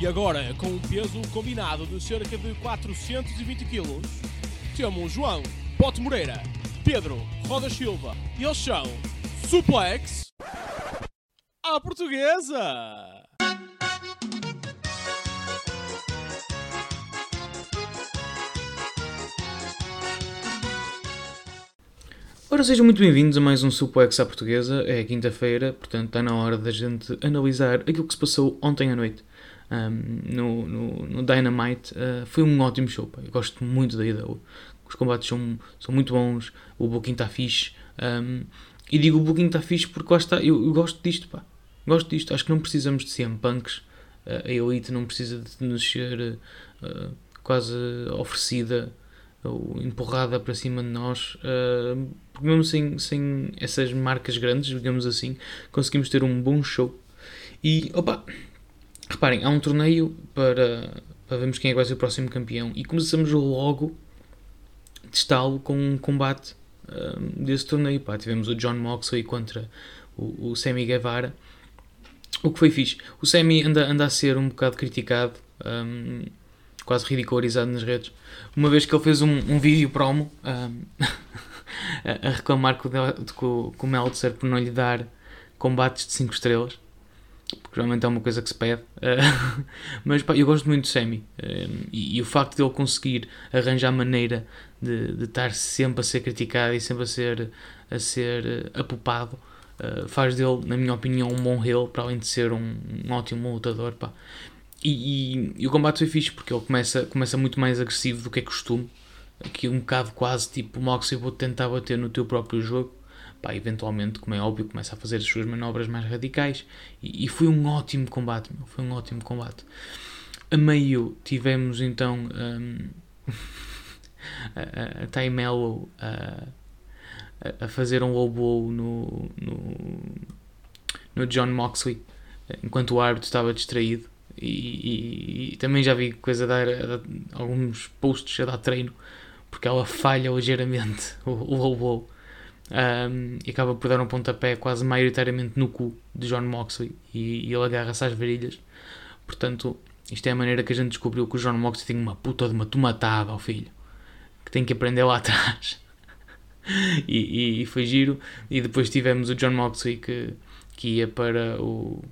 E agora, com um peso combinado de cerca de 420 kg, temos João Pote Moreira, Pedro Roda Silva e eles são Suplex à Portuguesa! Ora, sejam muito bem-vindos a mais um Suplex à Portuguesa. É quinta-feira, portanto está na hora da gente analisar aquilo que se passou ontem à noite no, no, no, Dynamite. Uh, foi um ótimo show, pá. eu gosto muito da ida. Os combates são, são muito bons, o booking está fixe. Um, e digo o booking está fixe porque está, eu, eu, gosto disto, pá. Gosto disto. Acho que não precisamos de CM Punks. Uh, a Elite não precisa de nos ser uh, quase oferecida ou empurrada para cima de nós, porque mesmo sem, sem essas marcas grandes, digamos assim, conseguimos ter um bom show. E, opa, reparem, há um torneio para, para vermos quem é que vai ser o próximo campeão e começamos logo testá-lo com um combate uh, desse torneio. Pá, tivemos o John Moxley contra o, o Sammy Guevara, o que foi fixe. O Sammy anda, anda a ser um bocado criticado. Um, quase ridicularizado nas redes, uma vez que ele fez um, um vídeo promo um, a, a, reclamar com, com, com o Meltzer por não lhe dar combates de 5 estrelas, porque realmente é uma coisa que se pede. Uh, mas pá, eu gosto muito do Sammy uh, e, e, o facto de ele conseguir arranjar maneira de, de estar sempre a ser criticado e sempre a ser, a ser apupado. Uh, faz dele, na minha opinião, um bom heel, para além de ser um, um ótimo lutador. Pá. E, e, e, o combate foi fixe porque ele começa, começa muito mais agressivo do que é costume. Aqui um bocado quase tipo Moxley vou tentar bater no teu próprio jogo. Pá, eventualmente, como é óbvio, começa a fazer as suas manobras mais radicais. E, e foi um ótimo combate, meu, foi um ótimo combate. A meio tivemos então um, a, a, a Mello a, a, fazer um lobo no, no, no John Moxley enquanto o árbitro estava distraído e, e, e, também já vi coisa dar, dar, alguns posts a dar treino porque ela falha ligeiramente o, o blow um, e acaba por dar um pontapé quase maioritariamente no cu de John Moxley e, e ele agarra-se às varilhas. Portanto isto é a maneira que a gente descobriu que o John Moxley tem uma puta de uma tomatada ao filho que tem que aprender lá atrás. E, e, foi giro. E depois tivemos o John Moxley que, que ia para o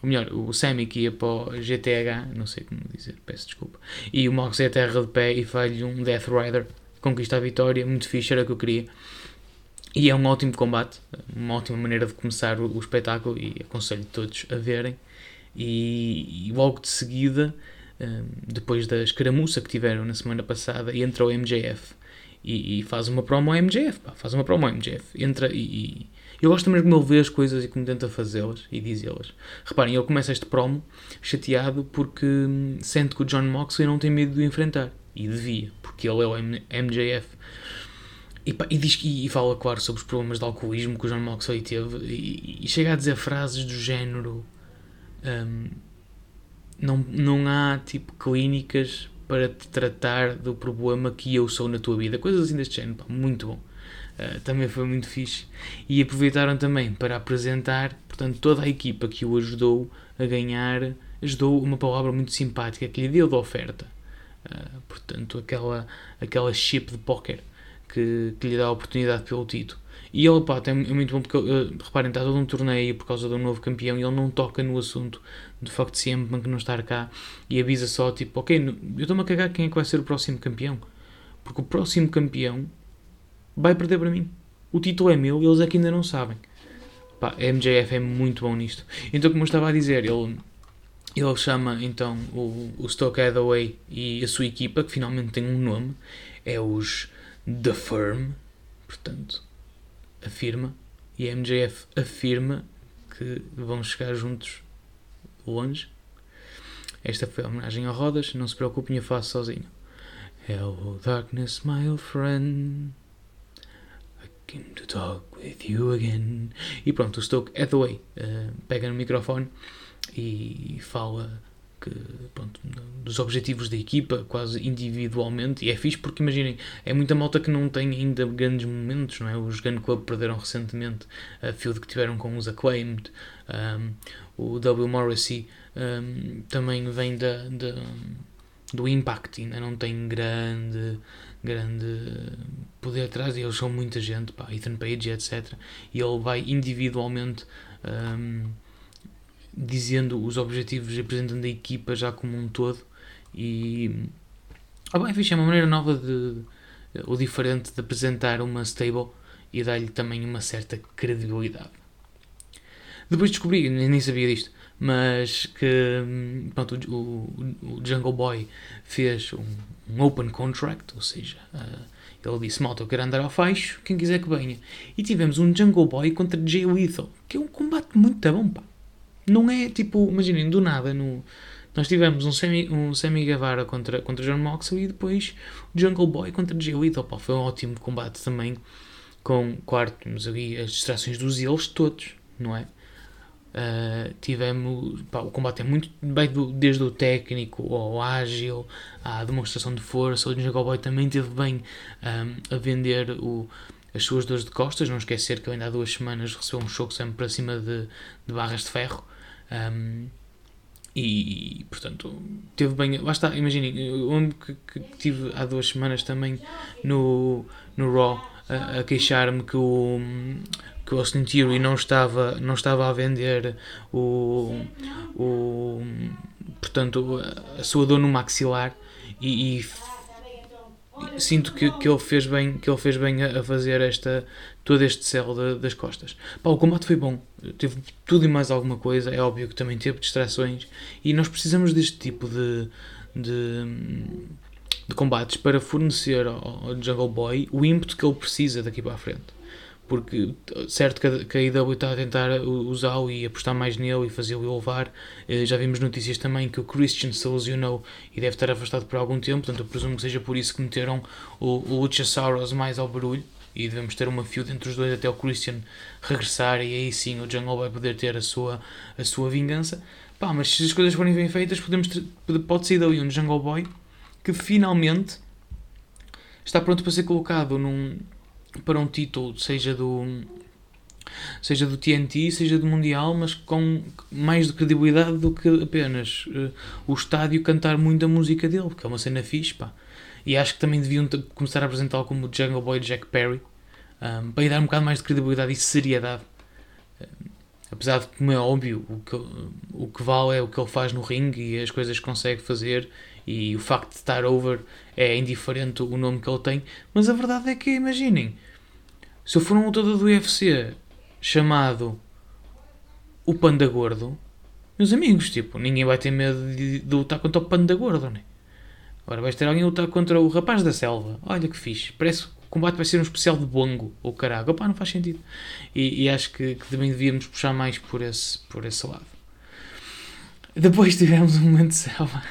ou melhor, o Sammy que ia para o GTH, não sei como dizer, peço desculpa, e o Mox é a terra de pé e faz um Death Rider, conquista a vitória, muito fixe, era o que eu queria. E é um ótimo combate, uma ótima maneira de começar o, o espetáculo e aconselho todos a verem. E, e logo de seguida, um, depois da escaramuça que tiveram na semana passada, entra o MJF e, e faz uma promo ao MJF, pá, faz uma promo ao MJF, entra e, eu gosto mesmo de ele ver as coisas e como tenta fazê-las e dizê-las. Reparem, ele começa este promo chateado porque hum, sente que o John Moxley não tem medo de o enfrentar. E devia, porque ele é o MJF. E, e, diz, e, fala, claro, sobre os problemas de alcoolismo que o John Moxley teve. E, e chega a dizer frases do género. Um, não, não há tipo clínicas para te tratar do problema que eu sou na tua vida. Coisas assim deste género, pá, muito bom. Uh, também foi muito fixe. E aproveitaram também para apresentar, portanto, toda a equipa que o ajudou a ganhar, ajudou uma palavra muito simpática que lhe deu de oferta. Uh, portanto, aquela, aquela chip de póquer que, que lhe dá a oportunidade pelo título. E ele, pá, é muito bom porque, uh, reparem, está todo um torneio por causa do novo campeão e ele não toca no assunto do facto de sempre Punk não estar cá e avisa só, tipo, ok, eu estou-me a cagar quem é que vai ser o próximo campeão. Porque o próximo campeão vai perder para mim. O título é meu e eles aqui ainda não sabem. Pá, MJF é muito bom nisto. Então, como eu estava a dizer, ele, ele chama então o, o Stoke Hathaway e a sua equipa, que finalmente tem um nome, é os The Firm, portanto, afirma, e a MJF afirma que vão chegar juntos longe. Esta foi a homenagem a Rodas, não se preocupem, eu faço sozinho. Hello, darkness, my old friend. Came to talk with you again. E pronto, o Stoke Hathaway uh, pega no microfone e fala que pronto, dos objetivos da equipa, quase individualmente, e é fixe porque imaginem, é muita malta que não tem ainda grandes momentos, não é? Os Gun Club perderam recentemente a field que tiveram com os Acclaimed, um, o W. Morrissey um, também vem da, da, do Impact, ainda não tem grande grande poder atrás e eles são muita gente, pá, Ethan Page, etc. E ele vai individualmente um, dizendo os objetivos, apresentando a equipa já como um todo e ah, bem, fixe, é uma maneira nova de ou diferente de apresentar uma stable e dar-lhe também uma certa credibilidade. Depois descobri, nem sabia disto, mas que pronto, o, o Jungle Boy fez um, um open contract, ou seja, uh, ele disse: Malta, eu quero andar ao faixo, quem quiser que venha. E tivemos um Jungle Boy contra Jay Lethal, que é um combate muito bom, pá. Não é tipo, imaginem, do nada, no, nós tivemos um Semi, um Semi Guevara contra, contra John Moxley e depois o Jungle Boy contra Jay Lethal, pá. Foi um ótimo combate também, com, claro, temos ali as distrações dos eles todos, não é? Uh, tivemos pá, o combate é muito bem do, desde o técnico ao ágil à demonstração de força o Jungle Boy também teve bem um, a vender o, as suas dores de costas não esquecer que ainda há duas semanas recebeu um choque sempre para cima de, de barras de ferro um, e portanto teve bem lá está, imaginem onde que, que, tive há duas semanas também no, no Raw a, a queixar-me que o que o Austin Theory não estava, não estava a vender o, o portanto, a sua dor no maxilar e, e sinto que, que ele fez bem, que ele fez bem a, fazer esta, todo este céu de, das costas. Pá, o combate foi bom, teve tudo e mais alguma coisa, é óbvio que também teve distrações. E nós precisamos deste tipo de, de, de combates para fornecer ao, ao Jungle Boy o ímpeto que ele precisa daqui para a frente porque certo que a IW está a tentar usá-lo e apostar mais nele e fazê-lo elevar. Eh, já vimos notícias também que o Christian se lesionou e deve estar afastado por algum tempo, portanto eu presumo que seja por isso que meteram o, o Luchasaurus mais ao barulho e devemos ter uma feud entre os dois até o Christian regressar e aí sim o Jungle vai poder ter a sua, a sua vingança. Pá, mas se as coisas forem bem feitas, podemos ter, pode sair dali um Jungle Boy que finalmente está pronto para ser colocado num, para um título, seja do seja do TNT, seja do Mundial, mas com mais de credibilidade do que apenas uh, o estádio cantar muito a música dele, porque é uma cena fixe, pá. E acho que também deviam começar a apresentá-lo como Jungle Boy Jack Perry, um, para lhe dar um bocado mais de credibilidade e seriedade. Um, apesar de, como é óbvio, o que, o que vale é o que ele faz no ringue e as coisas que consegue fazer e o facto de estar over é indiferente o nome que ele tem, mas a verdade é que, imaginem, se eu for um lutador do UFC chamado o Panda Gordo, meus amigos, tipo, ninguém vai ter medo de, de lutar contra o Panda Gordo, né? Agora vais ter alguém a lutar contra o Rapaz da Selva. Olha que fixe. Parece que o combate vai ser um especial de bongo ou caraca. Opá, não faz sentido. E, e acho que, que, também devíamos puxar mais por esse, por esse lado. Depois tivemos um momento de selva.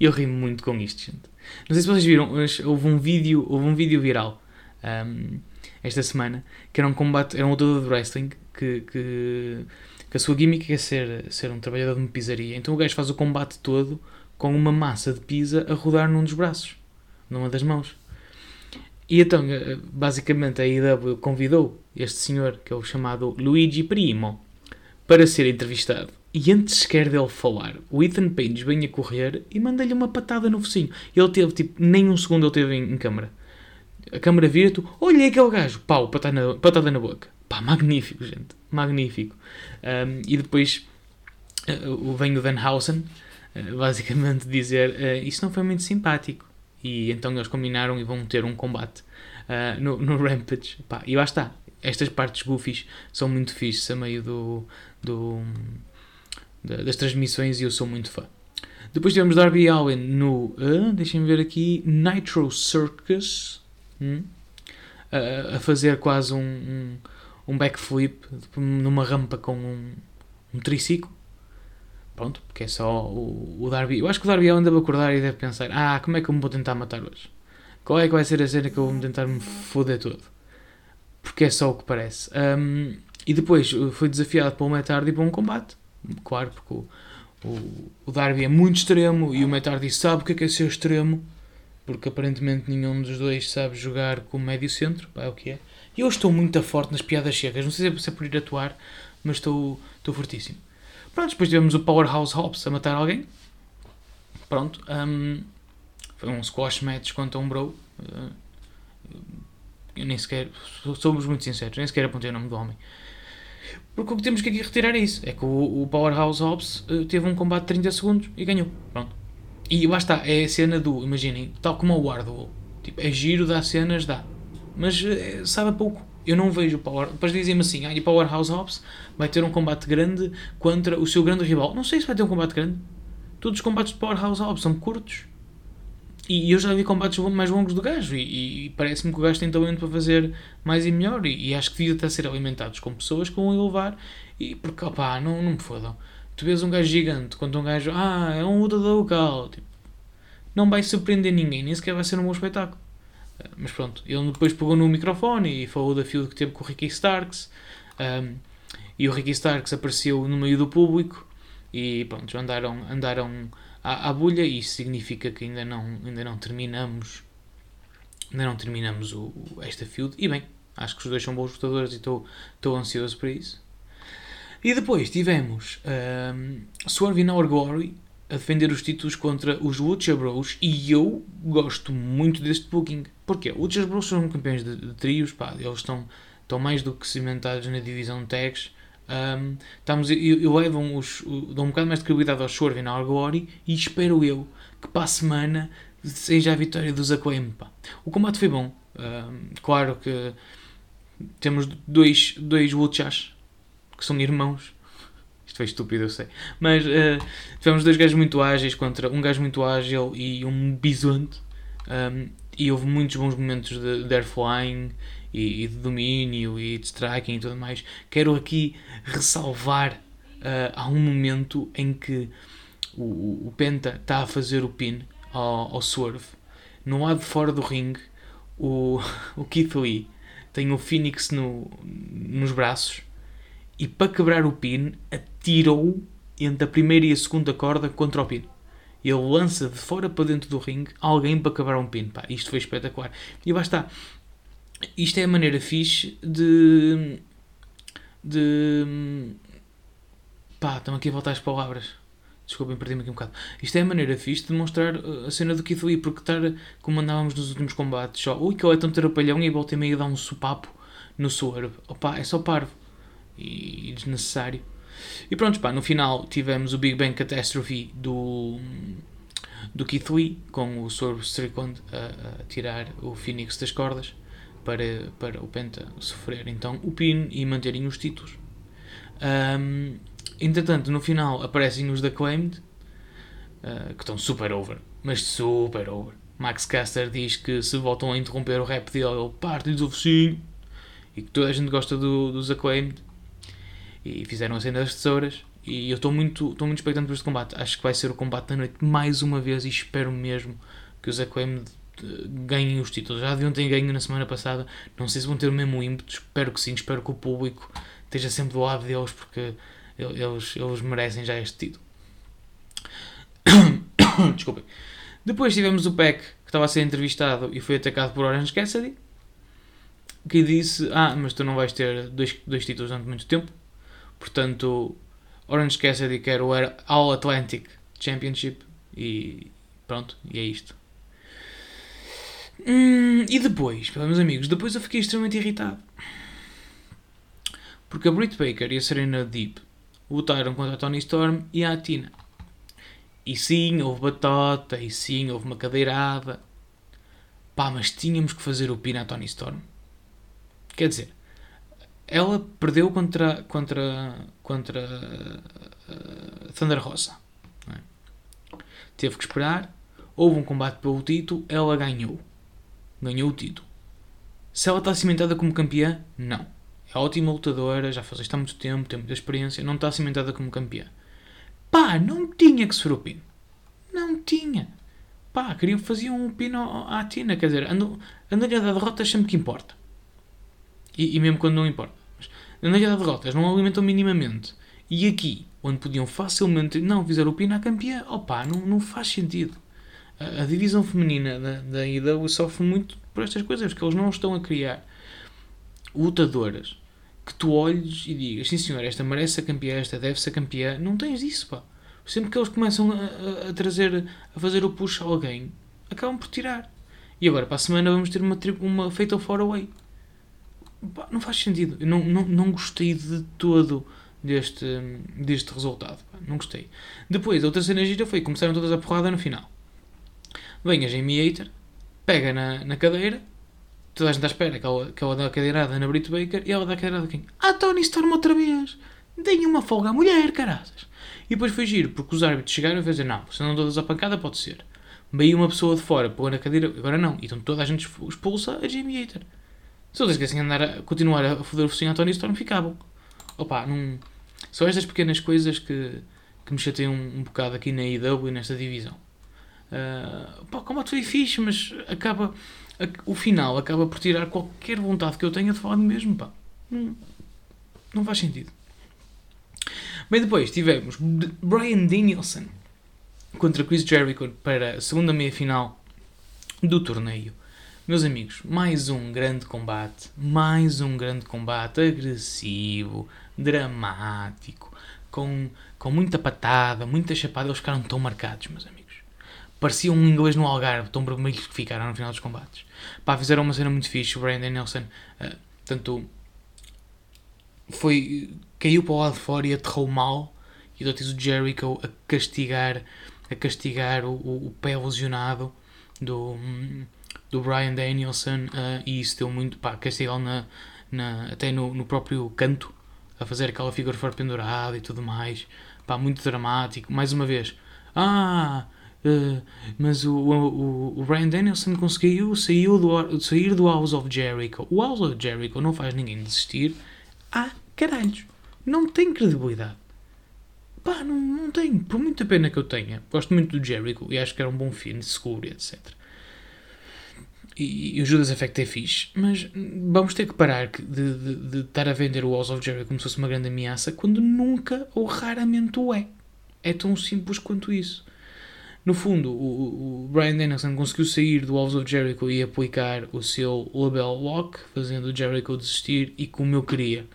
E eu ri muito com isto, gente. Não sei se vocês viram, houve um vídeo, houve um vídeo viral. Um, esta semana, que era um combate, era um lutador de wrestling que, que, que, a sua gimmick é ser, ser um trabalhador de uma pizzaria. Então o gajo faz o combate todo com uma massa de pizza a rodar num dos braços, numa das mãos. E então, eh, basicamente, a IW convidou este senhor, que é o chamado Luigi Primo, para ser entrevistado. E antes sequer dele falar, o Ethan Page vem a correr e manda-lhe uma patada no focinho. Ele teve, tipo, nem um segundo ele teve em, em câmara a câmara vira, tu, olha aquele gajo, pau, patada na, patada na boca. Pá, magnífico, gente, magnífico. Um, e depois uh, vem o Danhausen, uh, basicamente dizer, uh, isso não foi muito simpático. E então eles combinaram e vão ter um combate uh, no, no Rampage. Pá, e lá está, estas partes goofies são muito fixes a meio do, do, das transmissões e eu sou muito fã. Depois tivemos Darby Allin no, uh, deixem-me ver aqui, Nitro Circus, hum, a, a, fazer quase um, um, um, backflip numa rampa com um, um triciclo. Pronto, porque é só o, o Darby. Eu acho que o Darby anda a acordar e deve pensar: ah, como é que eu me vou tentar matar hoje? Qual é que vai ser a cena que eu vou tentar me foder todo? Porque é só o que parece. Um, e depois foi desafiado para o Matt Hardy para um combate. Claro, porque o, o, o Darby é muito extremo e o Matt Hardy sabe o que é, que é ser extremo, porque aparentemente nenhum dos dois sabe jogar como médio centro, pá, é o que é. E eu estou muito forte nas piadas secas, não sei se é por ir atuar, mas estou, estou fortíssimo. Pronto, depois tivemos o Powerhouse Hobbs a matar alguém. Pronto, um, foi um squash match contra um bro. Uh, eu nem sequer, somos muito sinceros, nem sequer apontei o nome do homem. Porque o que temos que aqui retirar é isso: é que o, o Powerhouse Hobbs uh, teve um combate de 30 segundos e ganhou. Pronto. E lá está, é a cena do, imaginem, tal como o Wardwell. Tipo, é giro, dá cenas, dá. Mas uh, sabe a pouco. Eu não vejo o Power. Depois dizem-me assim: ah, e Powerhouse Hobbs vai ter um combate grande contra o seu grande rival. Não sei se vai ter um combate grande. Todos os combates de Powerhouse Hobbs são curtos. E eu já vi combates mais longos do gajo e, e parece-me que o gajo tem talento para fazer mais e melhor e, e acho que devia estar a ser alimentados com pessoas que vão elevar e porque opá, não, não me fodam. Tu vês um gajo gigante contra um gajo, ah, é um lutador local, tipo, não vai surpreender ninguém, nem sequer vai ser um bom espetáculo. Eh, mas pronto, ele depois pegou no microfone e falou da feud que teve com o Ricky Starks um, e o Ricky Starks apareceu no meio do público e pronto, andaram, andaram à bulha e isso significa que ainda não, ainda não terminamos ainda não terminamos o, esta field. E bem, acho que os dois são bons lutadores e estou, ansioso para isso. E depois tivemos um, Swerve in Our Glory a defender os títulos contra os Lucha Bros. E eu gosto muito deste booking. Porque os Lucha Bros são campeões de, de trios pá, eles estão, estão mais do que cimentados na divisão tags um, estamos, levam os, um bocado mais de credibilidade ao Swerve na Glory e espero eu que para a semana seja a vitória dos Acclaim. O combate foi bom. Um, claro que temos dois, dois Wuchas que são irmãos. Isto foi estúpido, eu sei. Mas uh, tivemos dois gajos muito ágeis contra um gajo muito ágil e um bisonte. Um, e houve muitos bons momentos de, de air flying e, e, de domínio e de striking e tudo mais. Quero aqui ressalvar uh, há um momento em que o, o Penta está a fazer o pin ao, ao Swerve. No lado fora do ringue, o, o Keith Lee tem o Phoenix no, nos braços e para quebrar o pin atirou entre a primeira e a segunda corda contra o pin. Ele lança de fora para dentro do ringue alguém para quebrar um pin. Pá, isto foi espetacular. E basta isto é a maneira fixe de. de. pá, estão aqui a voltar as palavras. Desculpem, perdi-me aqui um bocado. Isto é a maneira fixe de demonstrar uh, a cena do Keith Lee, porque estar como andávamos nos últimos combates, só, ui, que ele é tão terapalhão e volta e meia dá um supapo no Swerve. Opa, é só parvo e desnecessário. E pronto, pá, no final tivemos o Big Bang Catastrophe do, do Keith Lee, com o Swerve Strickland a, a tirar o Phoenix das cordas para, para o Penta sofrer então o pin e manterem os títulos. Um, entretanto, no final aparecem os da Claimed, uh, que estão super over, mas super over. Max Caster diz que se voltam a interromper o rap dele, ele parte-lhes o focinho e que toda a gente gosta do, dos Acclaimed e fizeram a cena das tesouras. E eu estou muito, estou muito expectante por este combate. Acho que vai ser o combate da noite mais uma vez e espero mesmo que os Acclaimed ganhem os títulos. Já deviam ter ganho na semana passada. Não sei se vão ter o mesmo ímpeto. Espero que sim. Espero que o público esteja sempre do lado deles porque eles, eles merecem já este título. Desculpem. Depois tivemos o Peck que estava a ser entrevistado e foi atacado por Orange Cassidy que disse: Ah, mas tu não vais ter dois, dois títulos durante muito tempo. Portanto, Orange Cassidy quer o All Atlantic Championship e pronto, e é isto. Hum, e depois, meus amigos, depois eu fiquei extremamente irritado. Porque a Britt Baker e a Serena Deep lutaram contra a Tony Storm e a Tina. E sim, houve batota, e sim, houve uma cadeirada. Pá, mas tínhamos que fazer o pin à Tony Storm. Quer dizer, ela perdeu contra, contra, contra uh, Thunder Rosa. É? Teve que esperar, houve um combate pelo título, ela ganhou ganhou o título. Se ela está cimentada como campeã, não. É ótima lutadora, já faz isto há muito tempo, tem muita experiência, não está cimentada como campeã. Pá, não tinha que ser o pino. Não tinha. Pá, queriam fazer um pino à Tina, quer dizer, andar-lhe a dar derrotas sempre que importa. E, e, mesmo quando não importa. Andar-lhe a dar derrotas, não alimentam minimamente. E aqui, onde podiam facilmente. Não, fizeram o Pina campeã. Opa, não, não faz sentido. A, a divisão feminina da, da IW sofre muito por estas coisas, porque eles não estão a criar lutadoras que tu olhes e digas, sim senhor, esta merece ser campeã, esta deve ser campeã. Não tens isso, pá. Sempre que eles começam a, a, a trazer, a fazer o push a alguém, acabam por tirar. E agora, para a semana, vamos ter uma, uma Fatal 4 Away. Não faz sentido. Eu não, não, não gostei de todo deste, deste resultado. Não gostei. Depois, a outra cena gira foi começaram todas a porrada no final. Vem a Jamie Hater, pega na, na cadeira, toda a gente à espera que ela, que ela dá a cadeirada na Brit Baker e ela dá a cadeirada a quem? Ah, Tony Storm outra vez! Deem uma folga à mulher, caraças! E depois foi giro, porque os árbitros chegaram e dizer não, se não todas a pancada, pode ser. Veio uma pessoa de fora, pôr na cadeira, agora não. Então toda a gente expulsa a Jamie Hater. Se eles quisessem andar a continuar a foder o focinho a Tony Storm, ficavam. Opa, não... São estas pequenas coisas que, que me chateiam um, um bocado aqui na IW e nesta divisão. Uh, pá, o combate foi fixe, mas acaba o final acaba por tirar qualquer vontade que eu tenha de falar do mesmo, pá. Não, não faz sentido. Bem, depois tivemos Brian Danielson contra Chris Jericho para a segunda meia-final do torneio. Meus amigos, mais um grande combate, mais um grande combate agressivo, dramático, com, com muita patada, muita chapada. Eles ficaram tão marcados, meus amigos. Parecia um inglês no Algarve, tão vermelhos que ficaram no final dos combates. Pá, fizeram uma cena muito fixe. O Brian Danielson, uh, tanto foi, caiu para o lado de fora e aterrou mal. E do o Jericho a castigar, a castigar o, o, o pé lesionado do, do Brian Danielson. Uh, e isso deu muito, pá, castigá-lo na, na, até no, no próprio canto, a fazer aquela figura fora pendurada e tudo mais. Pá, muito dramático. Mais uma vez, ah Uh, mas o, o, o Brian Danielson conseguiu sair do, sair do House of Jericho. O House of Jericho não faz ninguém desistir. Ah, caralhos. Não tem credibilidade. Pá, não, não tem. Por muita pena que eu tenha. Gosto muito do Jericho e acho que era um bom fim, seguro etc. E, e o Judas Effect é fixe. Mas vamos ter que parar de, de, de estar a vender o House of Jericho como se fosse uma grande ameaça quando nunca ou raramente o é. É tão simples quanto isso. No fundo, o, o Brian Danielson conseguiu sair do Walls of Jericho e aplicar o seu label lock, fazendo o Jericho desistir, e como eu queria,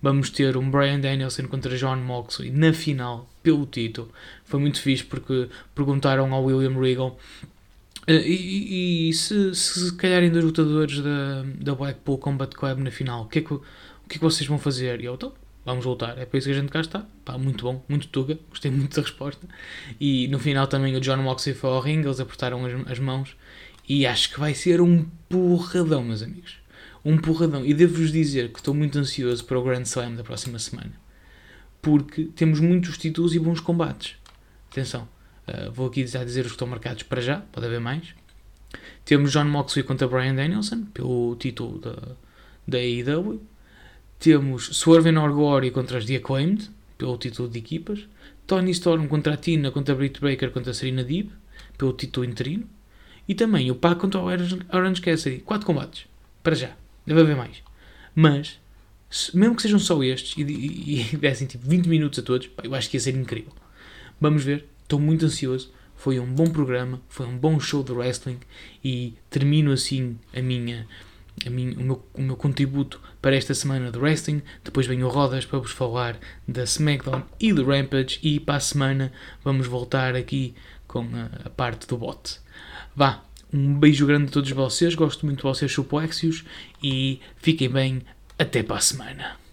vamos ter um Brian Danielson contra John Moxley na final, pelo título. Foi muito fixe porque perguntaram ao William Regal Uh, e, e, se, se calharem dois lutadores da, da Blackpool Combat Club na final, o que, é que, o que é que vocês vão fazer? E eu, então, vamos voltar. É para isso que a gente cá está. Pá, muito bom, muito tuga, gostei muito da resposta. E no final também o John Moxley foi ao ringue, eles apertaram as, as mãos. E acho que vai ser um porradão, meus amigos. Um porradão. E devo-vos dizer que estou muito ansioso para o Grand Slam da próxima semana. Porque temos muitos títulos e bons combates. Atenção, uh, vou aqui já dizer os que estão marcados para já, pode haver mais. Temos John Moxley contra Brian Danielson, pelo título da, da AEW. Temos Swerve Glory contra as The Acclaimed, pelo título de equipas. Tony Storm contra a Tina, contra Britt Baker, contra Serena Deeb, pelo título interino. E também o Pac contra o Orange Cassidy. Quatro combates. Para já. Deve haver mais. Mas, mesmo que sejam só estes e, e, e dessem tipo 20 minutos a todos, pá, eu acho que ia ser incrível. Vamos ver. Estou muito ansioso. Foi um bom programa, foi um bom show de wrestling e termino assim a minha mim, o, meu, o meu contributo para esta semana de wrestling. Depois venho Rodas para vos falar da SmackDown e do Rampage. E para a semana vamos voltar aqui com a, a parte do bot. Vá, um beijo grande a todos vocês. Gosto muito de vocês, Supoexios. E fiquem bem. Até para a semana.